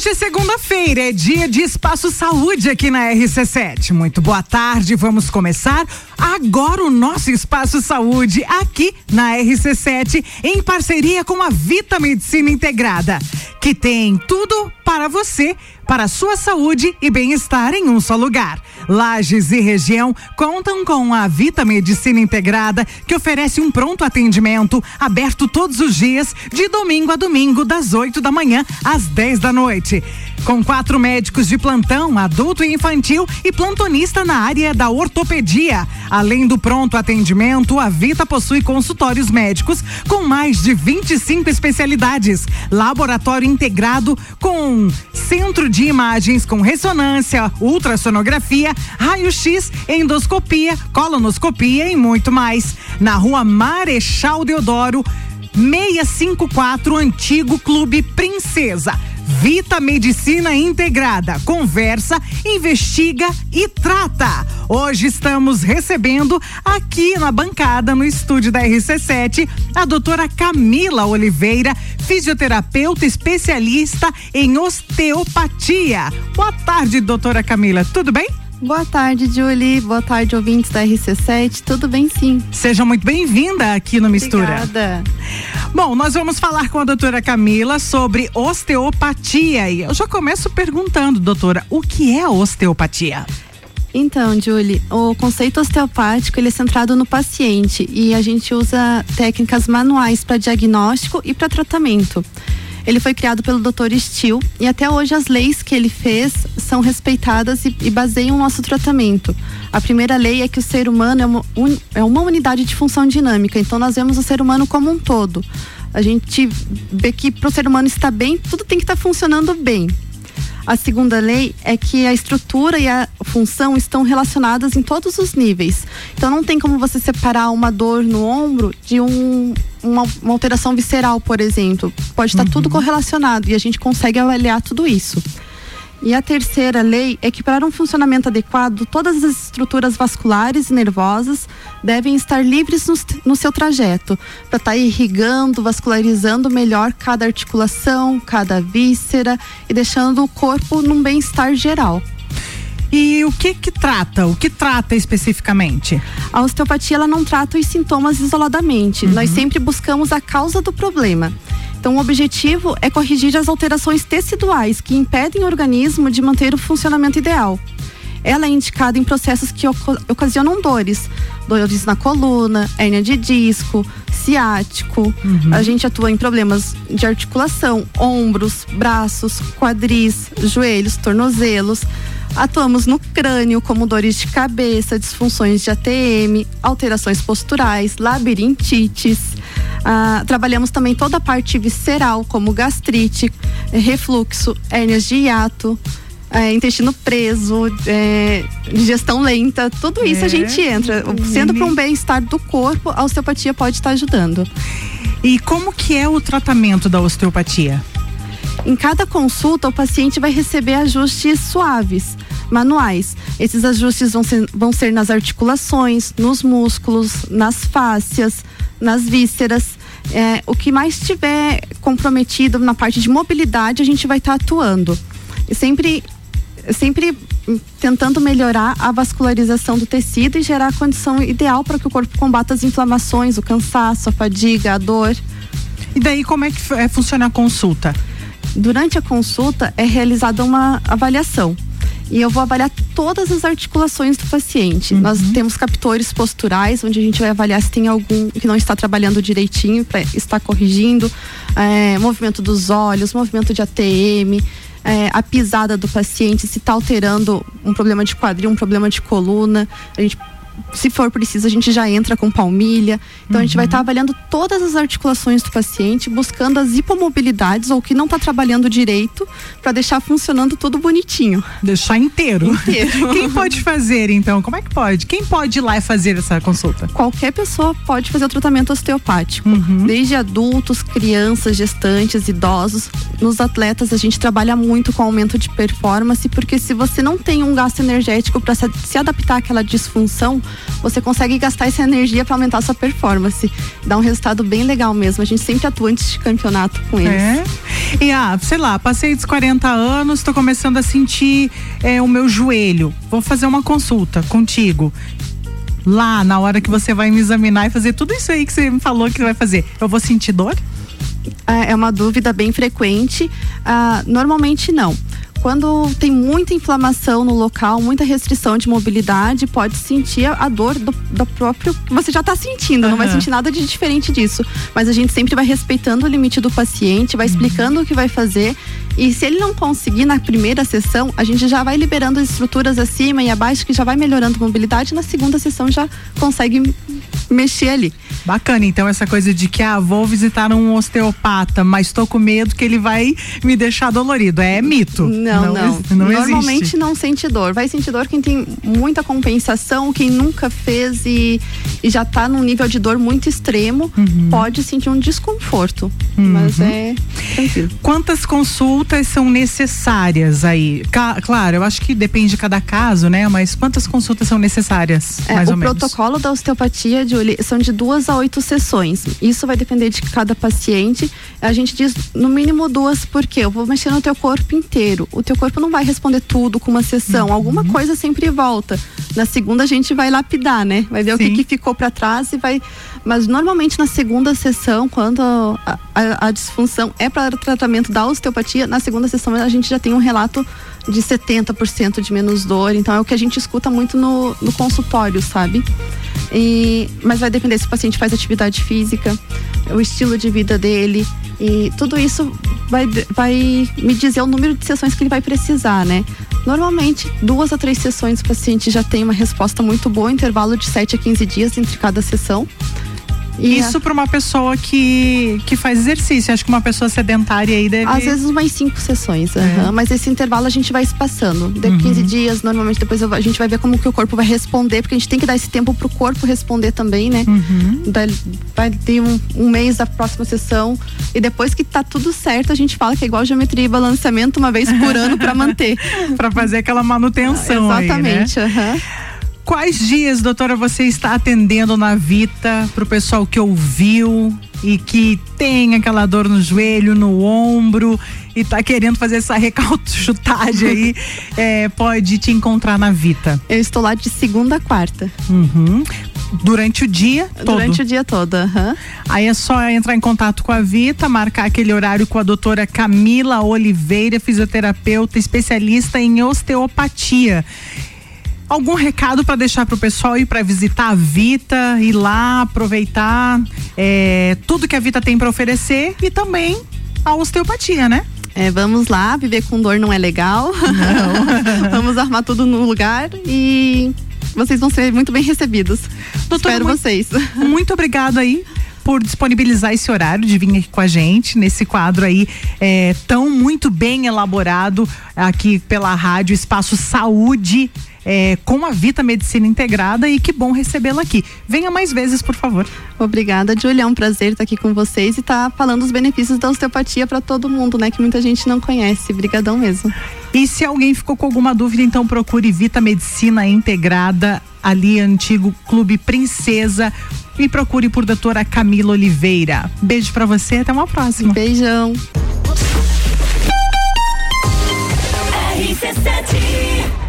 Hoje é segunda-feira, é dia de Espaço Saúde aqui na RC7. Muito boa tarde, vamos começar agora o nosso Espaço Saúde aqui na RC7 em parceria com a Vita Medicina Integrada, que tem tudo para você para sua saúde e bem-estar em um só lugar. Lages e região contam com a Vita Medicina Integrada, que oferece um pronto atendimento aberto todos os dias, de domingo a domingo, das 8 da manhã às 10 da noite. Com quatro médicos de plantão, adulto e infantil e plantonista na área da ortopedia. Além do pronto atendimento, a Vita possui consultórios médicos com mais de 25 especialidades, laboratório integrado com centro de imagens com ressonância, ultrassonografia, raio-x, endoscopia, colonoscopia e muito mais. Na rua Marechal Deodoro, 654, Antigo Clube Princesa. Vita Medicina Integrada. Conversa, investiga e trata. Hoje estamos recebendo aqui na bancada, no estúdio da RC7, a doutora Camila Oliveira, fisioterapeuta especialista em osteopatia. Boa tarde, doutora Camila. Tudo bem? Boa tarde, Julie. Boa tarde, ouvintes da RC7. Tudo bem, sim. Seja muito bem-vinda aqui no Mistura. Obrigada. Bom, nós vamos falar com a doutora Camila sobre osteopatia. E eu já começo perguntando, doutora, o que é osteopatia? Então, Julie, o conceito osteopático ele é centrado no paciente e a gente usa técnicas manuais para diagnóstico e para tratamento. Ele foi criado pelo Dr. Steele e até hoje as leis que ele fez são respeitadas e, e baseiam o nosso tratamento. A primeira lei é que o ser humano é uma, un, é uma unidade de função dinâmica, então nós vemos o ser humano como um todo. A gente vê que para o ser humano estar bem, tudo tem que estar funcionando bem. A segunda lei é que a estrutura e a função estão relacionadas em todos os níveis. Então não tem como você separar uma dor no ombro de um, uma, uma alteração visceral, por exemplo. Pode estar uhum. tudo correlacionado e a gente consegue avaliar tudo isso. E a terceira lei é que, para um funcionamento adequado, todas as estruturas vasculares e nervosas devem estar livres no, no seu trajeto, para estar tá irrigando, vascularizando melhor cada articulação, cada víscera e deixando o corpo num bem-estar geral. E o que que trata? O que trata especificamente? A osteopatia ela não trata os sintomas isoladamente. Uhum. Nós sempre buscamos a causa do problema. Então, o objetivo é corrigir as alterações teciduais que impedem o organismo de manter o funcionamento ideal. Ela é indicada em processos que ocasionam dores, dores na coluna, hérnia de disco, ciático. Uhum. A gente atua em problemas de articulação, ombros, braços, quadris, joelhos, tornozelos. Atuamos no crânio, como dores de cabeça, disfunções de ATM, alterações posturais, labirintites. Ah, trabalhamos também toda a parte visceral, como gastrite, refluxo, hérnias de hiato, é, intestino preso, é, digestão lenta, tudo isso é, a gente entra. Sendo para um bem-estar do corpo, a osteopatia pode estar ajudando. E como que é o tratamento da osteopatia? Em cada consulta, o paciente vai receber ajustes suaves, manuais. Esses ajustes vão ser, vão ser nas articulações, nos músculos, nas fáscias, nas vísceras. É, o que mais estiver comprometido na parte de mobilidade, a gente vai estar tá atuando. E sempre, sempre tentando melhorar a vascularização do tecido e gerar a condição ideal para que o corpo combata as inflamações, o cansaço, a fadiga, a dor. E daí como é que é, funciona a consulta? Durante a consulta é realizada uma avaliação e eu vou avaliar todas as articulações do paciente. Uhum. Nós temos captores posturais, onde a gente vai avaliar se tem algum que não está trabalhando direitinho para estar corrigindo, é, movimento dos olhos, movimento de ATM. É, a pisada do paciente, se está alterando um problema de quadril, um problema de coluna. A gente se for preciso, a gente já entra com palmilha. Então, uhum. a gente vai estar tá avaliando todas as articulações do paciente, buscando as hipomobilidades ou que não está trabalhando direito, para deixar funcionando tudo bonitinho. Deixar inteiro. Inteiro. Quem pode fazer, então? Como é que pode? Quem pode ir lá e fazer essa consulta? Qualquer pessoa pode fazer o tratamento osteopático. Uhum. Desde adultos, crianças, gestantes, idosos. Nos atletas, a gente trabalha muito com aumento de performance, porque se você não tem um gasto energético para se adaptar àquela disfunção, você consegue gastar essa energia para aumentar a sua performance. Dá um resultado bem legal mesmo. A gente sempre atua antes de campeonato com eles. É. E ah, sei lá, passei dos 40 anos, estou começando a sentir é, o meu joelho. Vou fazer uma consulta contigo lá na hora que você vai me examinar e fazer tudo isso aí que você me falou que vai fazer, eu vou sentir dor? É, é uma dúvida bem frequente. Ah, normalmente não. Quando tem muita inflamação no local, muita restrição de mobilidade, pode sentir a dor do, do próprio. Você já está sentindo, uhum. não vai sentir nada de diferente disso. Mas a gente sempre vai respeitando o limite do paciente, vai explicando uhum. o que vai fazer. E se ele não conseguir na primeira sessão, a gente já vai liberando as estruturas acima e abaixo, que já vai melhorando a mobilidade. Na segunda sessão já consegue mexer ali. Bacana, então essa coisa de que ah, vou visitar um osteopata, mas estou com medo que ele vai me deixar dolorido. É mito. Não, não. não. não Normalmente existe. não sente dor. Vai sentir dor quem tem muita compensação, quem nunca fez e, e já está num nível de dor muito extremo, uhum. pode sentir um desconforto. Uhum. Mas é tranquilo. Quantas consultas são necessárias aí? claro, eu acho que depende de cada caso, né? Mas quantas consultas são necessárias? É, mais o ou menos? protocolo da osteopatia de são de duas a oito sessões. Isso vai depender de cada paciente. A gente diz no mínimo duas, porque eu vou mexer no teu corpo inteiro. O teu corpo não vai responder tudo com uma sessão. Uhum. Alguma coisa sempre volta. Na segunda a gente vai lapidar, né? Vai ver Sim. o que, que ficou para trás e vai. Mas normalmente na segunda sessão, quando a, a, a disfunção é para tratamento da osteopatia, na segunda sessão a gente já tem um relato de 70% de menos dor. Então é o que a gente escuta muito no, no consultório, sabe? E, mas vai depender se o paciente faz atividade física, o estilo de vida dele. E tudo isso vai, vai me dizer o número de sessões que ele vai precisar, né? Normalmente, duas a três sessões o paciente já tem uma resposta muito boa, intervalo de 7 a 15 dias entre cada sessão. E Isso é. para uma pessoa que, que faz exercício. Acho que uma pessoa sedentária aí deve. Às vezes umas cinco sessões, é. mas esse intervalo a gente vai espaçando. De uhum. 15 dias, normalmente depois a gente vai ver como que o corpo vai responder, porque a gente tem que dar esse tempo pro corpo responder também, né? Uhum. Vai ter um, um mês da próxima sessão. E depois que tá tudo certo, a gente fala que é igual geometria e balanceamento uma vez por ano para manter. para fazer aquela manutenção. Exatamente. Aí, né? Quais dias, doutora, você está atendendo na Vita para o pessoal que ouviu e que tem aquela dor no joelho, no ombro e está querendo fazer essa recalchutagem aí, é, pode te encontrar na Vita? Eu estou lá de segunda a quarta. Uhum. Durante o dia todo? Durante o dia todo, uhum. Aí é só entrar em contato com a Vita, marcar aquele horário com a doutora Camila Oliveira, fisioterapeuta especialista em osteopatia. Algum recado para deixar para o pessoal ir para visitar a Vita, ir lá aproveitar é, tudo que a Vita tem para oferecer e também a osteopatia, né? É, vamos lá, viver com dor não é legal. Não. vamos armar tudo no lugar e vocês vão ser muito bem recebidos. Doutora, Espero muito, vocês. Muito obrigado aí por disponibilizar esse horário de vir aqui com a gente nesse quadro aí é, tão muito bem elaborado aqui pela rádio Espaço Saúde é, com a Vita Medicina Integrada e que bom recebê-la aqui. Venha mais vezes, por favor. Obrigada, Julia. É um prazer estar aqui com vocês e estar tá falando os benefícios da osteopatia para todo mundo, né? Que muita gente não conhece. Obrigadão mesmo. E se alguém ficou com alguma dúvida, então procure Vita Medicina Integrada, ali antigo Clube Princesa e procure por doutora Camila Oliveira. Beijo para você, até uma próxima. Beijão. RC7